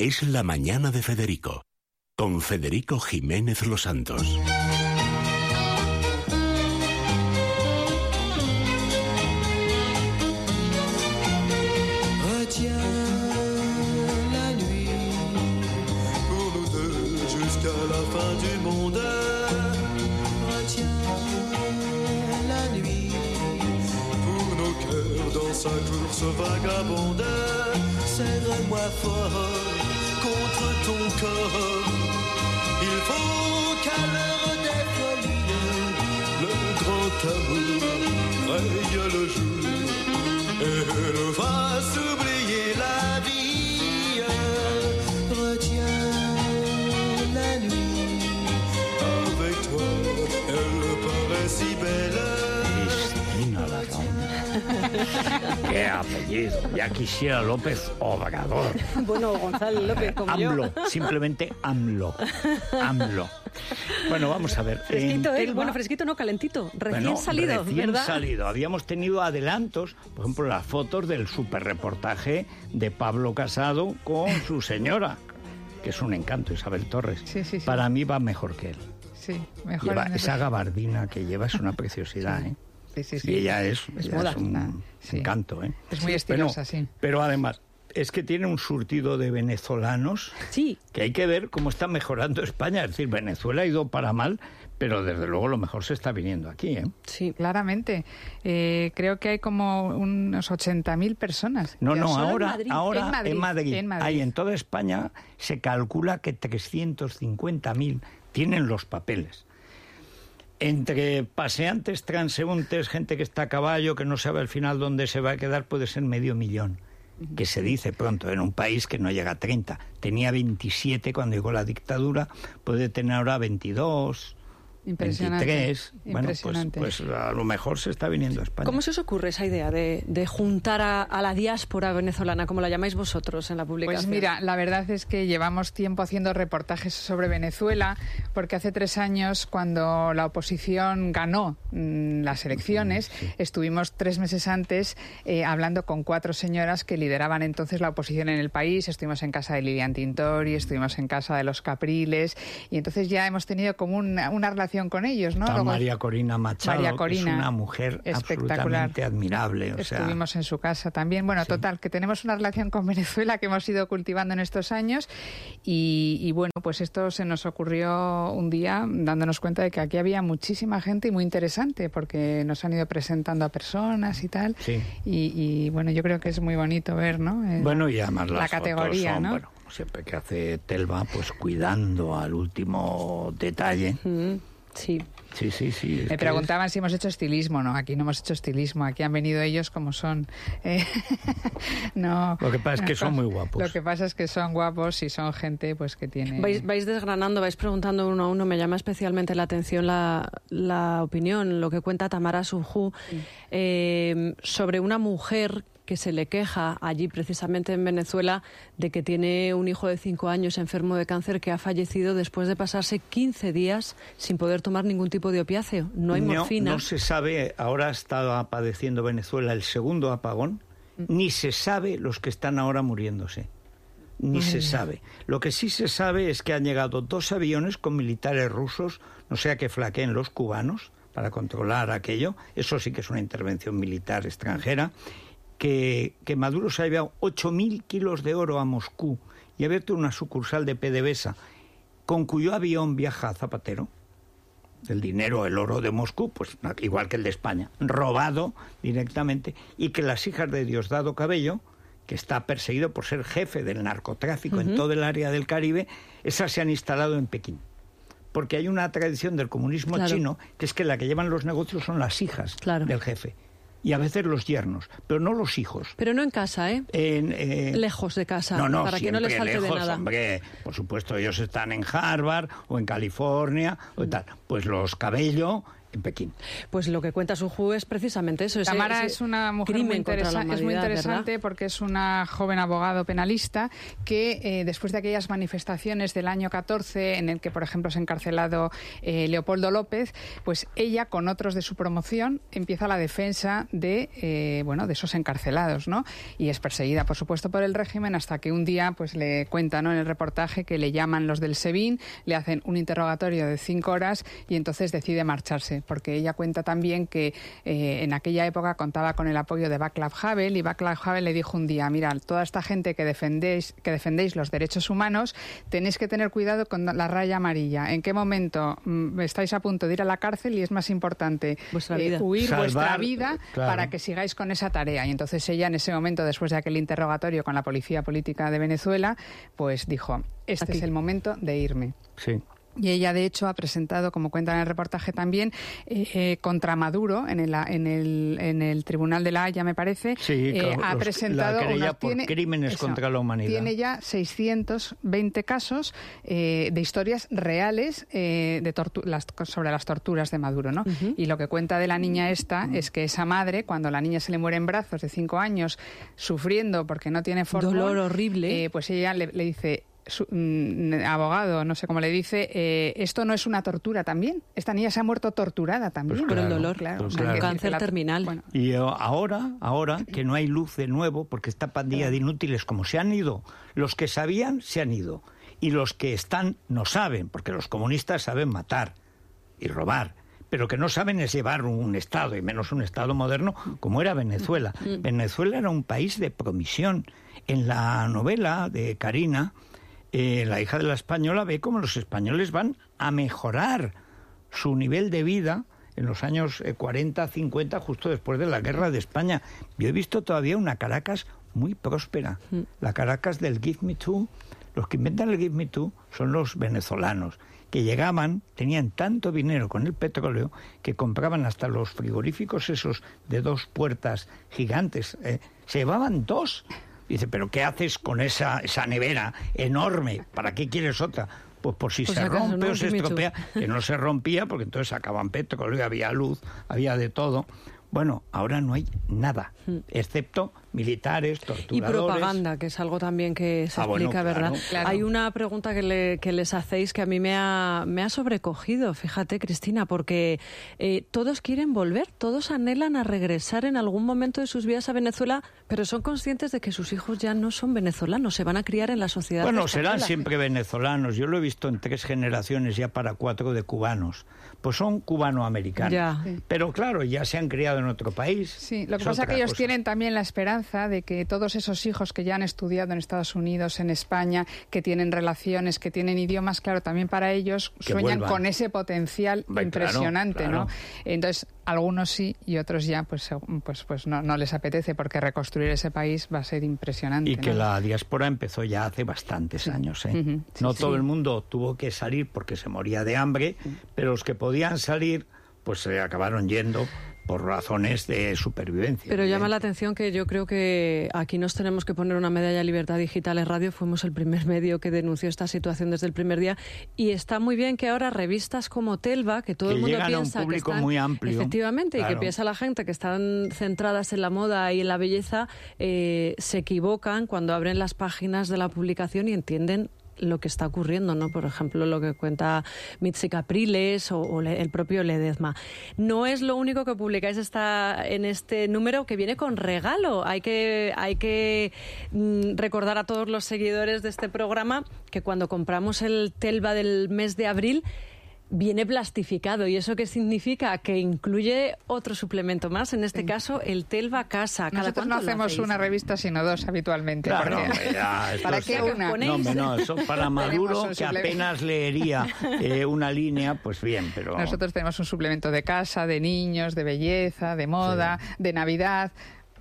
Es la mañana de Federico, con Federico Jiménez Los Santos. Retiens la nuit pour nous deux jusqu'à la fin du monde. Retiens la nuit pour nos cœurs dans sa course vagabonde. Serre-moi fort contre ton corps. Il faut qu'à l'heure des le grand amour raye le jour et nous fasse oublier Qué apellido. Ya quisiera López Obrador. Bueno, Gonzalo López, como AMLO, yo. simplemente AMLO. AMLO. Bueno, vamos a ver. Fresquito, ¿eh? Telva- Bueno, fresquito no, calentito. Recién bueno, salido, recién ¿verdad? salido. Habíamos tenido adelantos, por ejemplo, las fotos del superreportaje de Pablo Casado con su señora, que es un encanto, Isabel Torres. Sí, sí, sí. Para mí va mejor que él. Sí, mejor. Lleva esa gabardina que lleva es una preciosidad, ¿eh? Sí, sí, sí. Y ella es, Es ella moda. es un Sí. encanto, ¿eh? Es muy estilosa, sí. Pero además, es que tiene un surtido de venezolanos Sí, que hay que ver cómo está mejorando España. Es decir, Venezuela ha ido para mal, pero desde luego lo mejor se está viniendo aquí, ¿eh? sí. Claramente. Eh, creo que hay como unos 80.000 personas. No, no, solo en ahora, Madrid. ahora en Madrid, en Madrid, en Madrid. hay en toda España se calcula que 350.000 tienen los papeles. Entre paseantes, transeúntes, gente que está a caballo, que no sabe al final dónde se va a quedar, puede ser medio millón. Que se dice pronto, en un país que no llega a 30. Tenía 27 cuando llegó la dictadura, puede tener ahora 22, Impresionante. 23. Bueno, pues, Impresionante. pues a lo mejor se está viniendo a España. ¿Cómo se os ocurre esa idea de, de juntar a, a la diáspora venezolana, como la llamáis vosotros en la publicación? Pues mira, la verdad es que llevamos tiempo haciendo reportajes sobre Venezuela, porque hace tres años, cuando la oposición ganó mm, las elecciones, estuvimos tres meses antes eh, hablando con cuatro señoras que lideraban entonces la oposición en el país. Estuvimos en casa de Lilian Tintori, estuvimos en casa de los Capriles, y entonces ya hemos tenido como una, una relación con ellos, ¿no? Luego- María Corina Machado, María que Corina, es una mujer espectacular. absolutamente admirable. O sea, Estuvimos en su casa también. Bueno, total, que tenemos una relación con Venezuela que hemos ido cultivando en estos años y, y bueno, pues esto se nos ocurrió un día dándonos cuenta de que aquí había muchísima gente y muy interesante porque nos han ido presentando a personas y tal. Sí. Y, y, bueno, yo creo que es muy bonito ver, ¿no? Eh, Bueno, y además la categoría, fotos son, ¿no? bueno, siempre que hace Telva, pues cuidando al último detalle. Mm, sí. Sí, sí, Me preguntaban si hemos hecho estilismo. No, aquí no hemos hecho estilismo. Aquí han venido ellos como son. Eh, no. Lo que pasa es que son muy guapos. Lo que pasa es que son guapos y son gente pues que tiene. Vais, vais desgranando, vais preguntando uno a uno. Me llama especialmente la atención la, la opinión, lo que cuenta Tamara Suju eh, sobre una mujer que se le queja allí precisamente en Venezuela de que tiene un hijo de cinco años enfermo de cáncer que ha fallecido después de pasarse 15 días sin poder tomar ningún tipo de opiáceo. No hay morfina. No se sabe, ahora está padeciendo Venezuela el segundo apagón, Mm. ni se sabe los que están ahora muriéndose. Ni se sabe. Lo que sí se sabe es que han llegado dos aviones con militares rusos, no sea que flaqueen los cubanos para controlar aquello. Eso sí que es una intervención militar extranjera. Que, que Maduro se ha llevado 8.000 kilos de oro a Moscú y ha abierto una sucursal de PDVSA, con cuyo avión viaja Zapatero el dinero, el oro de Moscú, pues igual que el de España, robado directamente, y que las hijas de Diosdado Cabello, que está perseguido por ser jefe del narcotráfico en todo el área del Caribe, esas se han instalado en Pekín. Porque hay una tradición del comunismo Claro. chino que es que la que llevan los negocios son las hijas Claro. del jefe. Y a veces los yernos, pero no los hijos. Pero no en casa, ¿eh? En, eh, Lejos de casa, no, no, para que no les falte de lejos, nada. Hombre, por supuesto, ellos están en Harvard o en California o tal. Pues los Cabello en Pekín. Pues lo que cuenta su juez es precisamente eso. Tamara ese es una mujer muy, interesa- es muy interesante ¿verdad? porque es una joven abogado penalista que eh, después de aquellas manifestaciones del año 14 en el que, por ejemplo, se ha encarcelado eh, Leopoldo López, pues ella con otros de su promoción empieza la defensa de eh, bueno de esos encarcelados, ¿no? Y es perseguida, por supuesto, por el régimen hasta que un día pues le cuenta, ¿no? En el reportaje que le llaman los del SEBIN, le hacen un interrogatorio de cinco horas y entonces decide marcharse, porque ella cuenta también que eh, en aquella época contaba con el apoyo de Václav Havel y Václav Havel le dijo un día, mira, toda esta gente que defendéis, que defendéis los derechos humanos, tenéis que tener cuidado con la raya amarilla. ¿En qué momento mm, estáis a punto de ir a la cárcel y es más importante Vuestra eh, vida. huir vuestra vida claro. para que sigáis con esa tarea? Y entonces ella en ese momento, después de aquel interrogatorio con la policía política de Venezuela, pues dijo, este Aquí. es el momento de irme. Sí. Y ella, de hecho, ha presentado, como cuenta en el reportaje también, eh, eh, contra Maduro en el, en, el, en el Tribunal de la Haya, me parece. Sí, eh, ha los- presentado la querella unos- por crímenes contra la humanidad. Tiene ya 620 casos eh, de historias reales eh, de tortu- las- sobre las torturas de Maduro, ¿no? Y lo que cuenta de la niña esta es que esa madre, cuando la niña se le muere en brazos de cinco años, sufriendo porque no tiene fórmula, Dolor horrible. pues ella le, le dice, su- mm, abogado, no sé cómo le dice, eh, esto no es una tortura también. Esta niña se ha muerto torturada también. Pues Por el dolor, claro. pues claro. Cáncer la- terminal. bueno, Y eh, ahora, ahora que no hay luz de nuevo, porque esta pandilla de inútiles, como se han ido, los que sabían se han ido. Y los que están no saben, porque los comunistas saben matar y robar. Pero que no saben es llevar un Estado, y menos un Estado moderno, como era Venezuela. Venezuela era un país de promisión. En la novela de Karina, eh, la hija de la española ve cómo los españoles van a mejorar su nivel de vida en los años eh, 40, 50, justo después de la guerra de España. Yo he visto todavía una Caracas muy próspera, la Caracas del Give Me Two. Los que inventan el Give Me Two son los venezolanos, que llegaban, tenían tanto dinero con el petróleo que compraban hasta los frigoríficos esos de dos puertas gigantes. eh, se llevaban dos. Dice, pero ¿qué haces con esa, esa nevera enorme? ¿Para qué quieres otra? Pues por si se rompe ¿no? o se estropea, que no se rompía porque entonces sacaban petróleo, había luz, había de todo. Bueno, ahora no hay nada, excepto militares, Y torturadores. propaganda, que es algo también que se Ah, bueno, explica, ¿verdad? claro. Hay una pregunta que, le- que les hacéis que a mí me ha, me ha sobrecogido, fíjate, Cristina, porque eh, todos quieren volver, todos anhelan a regresar en algún momento de sus vidas a Venezuela, pero son conscientes de que sus hijos ya no son venezolanos, se van a criar en la sociedad. Bueno, española. serán siempre venezolanos. Yo lo he visto en tres generaciones ya para cuatro de cubanos. Pues son cubanoamericanos. Ya. Sí. Pero claro, ya se han criado en otro país. Sí, lo que Es pasa es que ellos cosa. tienen también la esperanza de que todos esos hijos que ya han estudiado en Estados Unidos, en España, que tienen relaciones, que tienen idiomas, claro, también para ellos Que sueñan vuelvan. con ese potencial claro, impresionante, claro. ¿no? Entonces, algunos sí y otros ya, pues, pues, pues no, no les apetece porque reconstruir ese país va a ser impresionante. Y que ¿no? la diáspora empezó ya hace bastantes años. ¿eh? Ujú, sí, no sí. todo el mundo tuvo que salir porque se moría de hambre, pero los que podían salir, pues se acabaron yendo por razones de supervivencia. Pero llama la atención que yo creo que aquí nos tenemos que poner una medalla de libertad digital en radio. Fuimos el primer medio que denunció esta situación desde el primer día. Y está muy bien que ahora revistas como Telva, que todo Que el mundo llegan a un piensa público que están, muy amplio, efectivamente, y que piensa la gente que están centradas en la moda y en la belleza, eh, se equivocan cuando abren las páginas de la publicación y entienden lo que está ocurriendo, ¿no? Por ejemplo, lo que cuenta Mitzi Capriles o, el propio Ledezma. No es lo único que publicáis esta, en este número que viene con regalo. Hay que, hay que mm, recordar a todos los seguidores de este programa que cuando compramos el Telva del mes de abril viene plastificado. ¿Y eso qué significa? Que incluye otro suplemento más, en este caso el Telva Casa. ¿Cada Nosotros no hacemos una revista, sino dos habitualmente. Claro, porque- hombre, ya, ¿Para es- qué una? No, no, eso para Maduro, que apenas leería eh, una línea, pues bien, pero... Nosotros tenemos un suplemento de casa, de niños, de belleza, de moda, de Navidad.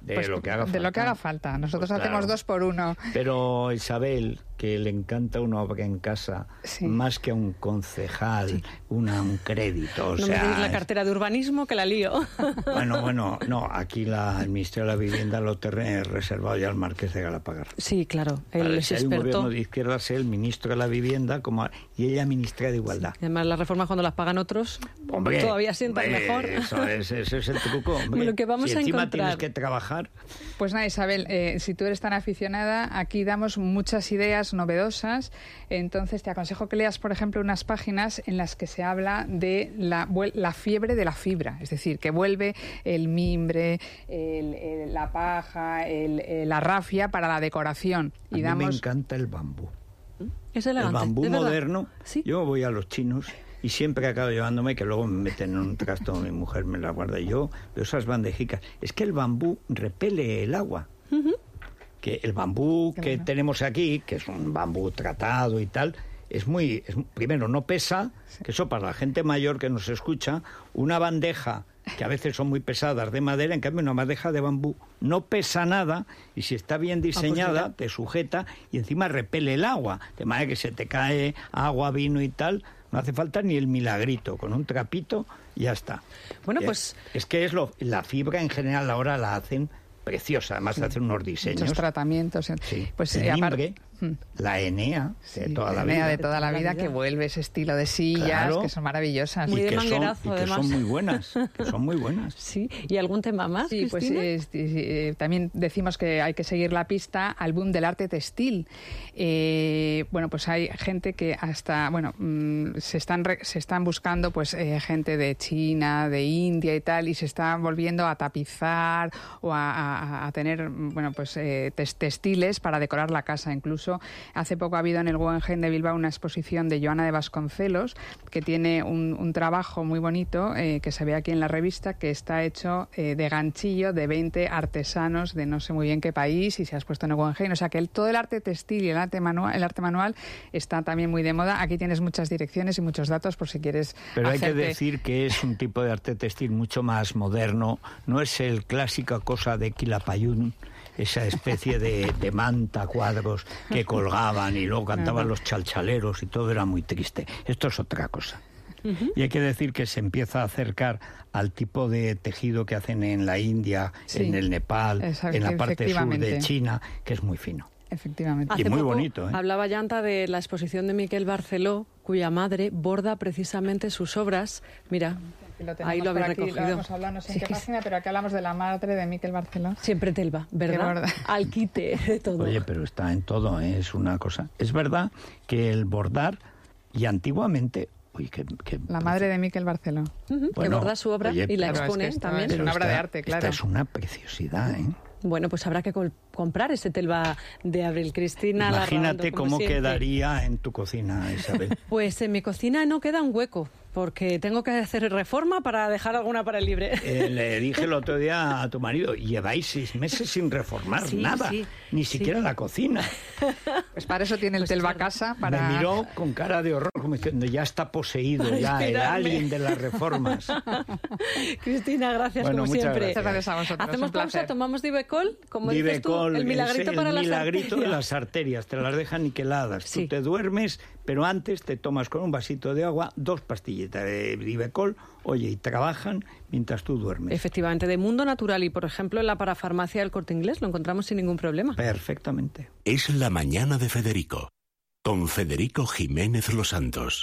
De Pues, lo que haga De lo que falta. haga falta. Nosotros Pues hacemos claro. dos por uno. Pero Isabel, que le encanta una obra en casa Sí. más que a un concejal, una, un crédito. O no sea, me la es- cartera de urbanismo que la lío. Bueno, bueno, no, aquí la, el Ministerio de la Vivienda lo tiene reservado ya al Marqués de Galapagar. sí, claro, él Vale, es si hay un experto. gobierno de izquierdas, el ministro de la Vivienda como, y ella ministra de Igualdad. Y Además, las reformas cuando las pagan otros Hombre, todavía sientan hombre, mejor. Eso es, ese es el truco. Hombre. Lo que vamos si a encima encontrar- tienes que trabajar, Pues nada, Isabel, eh, si tú eres tan aficionada, aquí damos muchas ideas novedosas. Entonces te aconsejo que leas, por ejemplo, unas páginas en las que se habla de la, la fiebre de la fibra, es decir, que vuelve el mimbre, el- el- la paja, el- el- la rafia para la decoración. a Y mí me encanta el bambú. Es El bambú moderno. Sí. Yo voy a los chinos y siempre acabo llevándome, que luego me meten en un trasto, mi mujer me la guarda y yo, veo esas bandejicas. Es que el bambú repele el agua. Que el bambú Qué que bueno. tenemos aquí, que es un bambú tratado y tal, es muy. es- primero, no pesa, que eso para la gente mayor que nos escucha, una bandeja que a veces son muy pesadas de madera, en cambio una bandeja de bambú no pesa nada y si está bien diseñada mira. te sujeta y encima repele el agua, de manera que se te cae agua, vino y tal, no hace falta ni el milagrito, con un trapito ya está. Bueno, pues- Es que es lo, la fibra en general ahora la hacen preciosa, además hacen unos diseños. muchos tratamientos. Sí. Pues el eh, apar- mimbre, Mm. La enea de Sí, toda la Enea vida. de toda la De toda la vida, que vuelve ese estilo de sillas Claro. que son maravillosas. Muy y de que son, y que son muy buenas, que son muy buenas. Sí, ¿y algún tema más? Sí, pues Cristina? eh, sí, sí, eh, también decimos que hay que seguir la pista al boom del arte textil. Eh, bueno, pues hay gente que hasta, bueno, mm, se están re- se están buscando pues eh, gente de China, de India y tal, y se están volviendo a tapizar o a, a- a tener, mm, bueno, pues eh, textiles para decorar la casa. Incluso hace poco ha habido en el Guggenheim de Bilbao una exposición de Joana de Vasconcelos que tiene un, un trabajo muy bonito eh, que se ve aquí en la revista que está hecho eh, de ganchillo de 20 artesanos de no sé muy bien qué país y se ha expuesto en el Guggenheim. O sea que el- todo el arte textil y el arte manual, el arte manual está también muy de moda. Aquí tienes muchas direcciones y muchos datos por si quieres Pero hay que decir que es un tipo de arte textil mucho más moderno, no es el clásica cosa de Quilapayún, esa especie de, de manta, cuadros que colgaban y luego cantaban los chalchaleros y todo era muy triste. Esto es otra cosa. Y hay que decir que se empieza a acercar al tipo de tejido que hacen en la India, Sí. en el Nepal, Exacto, en la parte sur de. China, que es muy fino. Efectivamente. Y muy poco bonito, ¿eh? Hablaba Llanta de la exposición de Miquel Barceló, cuya madre borda precisamente sus obras. Mira, Lo tenemos ahí lo por habéis aquí, recogido. Lo hemos hablado, no sé en qué página, pero aquí hablamos de la madre de Miquel Barceló. Siempre telva, ¿verdad? borda. Al quite de todo. Oye, pero está en todo, ¿eh? es una cosa. Es verdad que el bordar, y antiguamente, uy, que, que- La madre de Miquel Barceló. Ujú, que borda su obra oye, y la pero es que expone también. es una obra de esta- arte, esta claro. es una preciosidad, ¿eh? Bueno, pues habrá que comprar ese telva de Abril Cristina. Imagínate cómo siempre. quedaría en tu cocina, Isabel. Pues en mi cocina no queda un hueco, porque tengo que hacer reforma para dejar alguna para el libre. Eh, le dije el otro día a tu marido, lleváis seis meses sin reformar Sí, nada, sí, ni sí. siquiera la cocina. Pues para eso tiene el Telva Casa, para... Me miró con cara de horror, como diciendo, ya está poseído, ya el alien de las reformas. Cristina, gracias Bueno, como siempre. gracias. Gracias a vosotros, Hacemos pausa, tomamos Divecol, como dices tú, el milagrito para el las milagrito de arterias. las arterias, te las dejan niqueladas. Sí. Tú te duermes, pero antes te tomas con un vasito de agua dos pastillitas de Divecol, oye, y trabajan mientras tú duermes. Efectivamente, de mundo natural y, por ejemplo, en la parafarmacia del corte inglés lo encontramos sin ningún problema. Perfectamente. Es la mañana de Federico, con Federico Jiménez Los Santos.